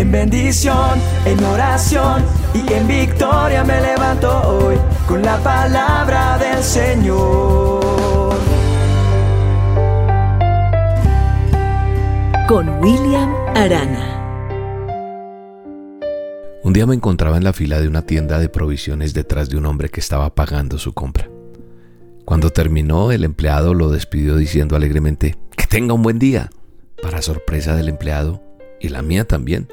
En bendición, en oración y en victoria me levanto hoy con la palabra del Señor. Con William Arana. Un día me encontraba en la fila de una tienda de provisiones detrás de un hombre que estaba pagando su compra. Cuando terminó, el empleado lo despidió diciendo alegremente, que tenga un buen día. Para sorpresa del empleado, y la mía también,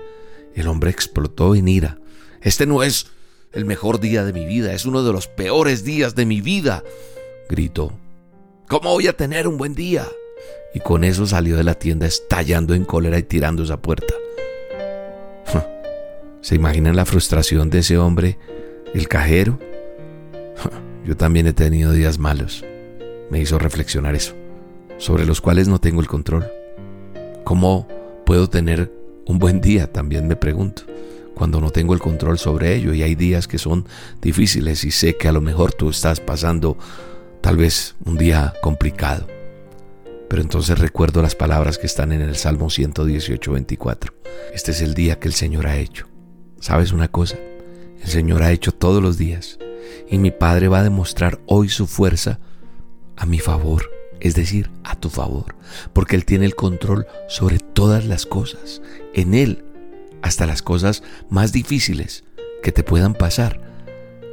el hombre explotó en ira. Este no es el mejor día de mi vida, es uno de los peores días de mi vida, gritó. ¿Cómo voy a tener un buen día? Y con eso salió de la tienda estallando en cólera y tirando esa puerta. ¿Se imaginan la frustración de ese hombre, el cajero? Yo también he tenido días malos. Me hizo reflexionar eso, sobre los cuales no tengo el control. ¿Cómo puedo tener un buen día? También me pregunto, cuando no tengo el control sobre ello y hay días que son difíciles y sé que a lo mejor tú estás pasando tal vez un día complicado. Pero entonces recuerdo las palabras que están en el Salmo 118, 24. Este es el día que el Señor ha hecho. ¿Sabes una cosa? El Señor ha hecho todos los días y mi Padre va a demostrar hoy su fuerza a mi favor, es decir, a tu favor, porque Él tiene el control sobre todas las cosas. En Él, hasta las cosas más difíciles que te puedan pasar,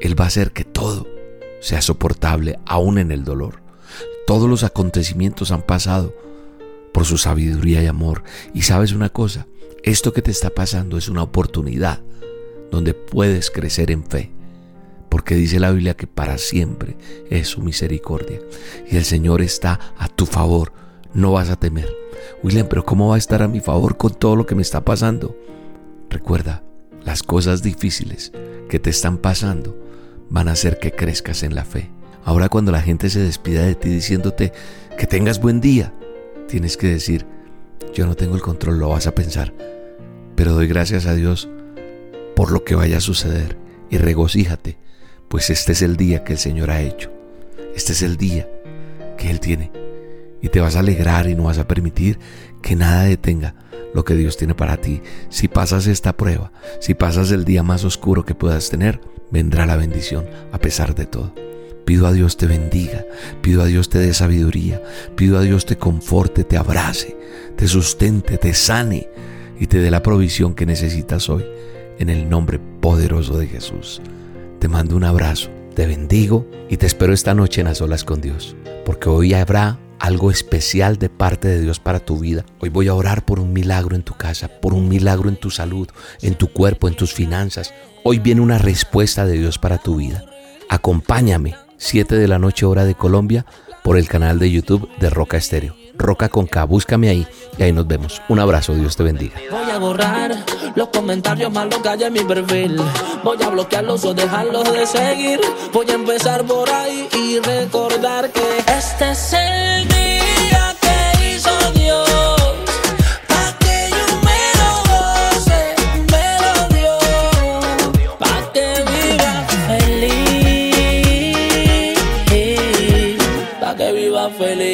Él va a hacer que todo sea soportable aún en el dolor. Todos los acontecimientos han pasado por su sabiduría y amor. Y sabes una cosa, esto que te está pasando es una oportunidad donde puedes crecer en fe porque dice la Biblia que para siempre es su misericordia y el Señor está a tu favor, no vas a temer. William, pero ¿cómo va a estar a mi favor con todo lo que me está pasando? Recuerda, las cosas difíciles que te están pasando van a hacer que crezcas en la fe. Ahora cuando la gente se despida de ti diciéndote que tengas buen día, tienes que decir, yo no tengo el control, lo vas a pensar, pero doy gracias a Dios por lo que vaya a suceder y regocíjate pues este es el día que el Señor ha hecho. Este es el día que Él tiene. Y te vas a alegrar y no vas a permitir que nada detenga lo que Dios tiene para ti. Si pasas esta prueba, si pasas el día más oscuro que puedas tener, vendrá la bendición a pesar de todo. Pido a Dios te bendiga, pido a Dios te dé sabiduría, pido a Dios te conforte, te abrace, te sustente, te sane y te dé la provisión que necesitas hoy en el nombre poderoso de Jesús. Te mando un abrazo, te bendigo y te espero esta noche en las olas con Dios, porque hoy habrá algo especial de parte de Dios para tu vida. Hoy voy a orar por un milagro en tu casa, por un milagro en tu salud, en tu cuerpo, en tus finanzas. Hoy viene una respuesta de Dios para tu vida. Acompáñame, 7 de la noche hora de Colombia, por el canal de YouTube de Roca Estéreo. Roca con K, búscame ahí y ahí nos vemos. Un abrazo, Dios te bendiga. A borrar los comentarios malos que hay en mi perfil. Voy a bloquearlos o dejarlos de seguir. Voy a empezar por ahí y recordar que este es el día que hizo Dios. Pa' que yo me lo goce, me lo dio. Pa' que viva feliz. Pa' que viva feliz.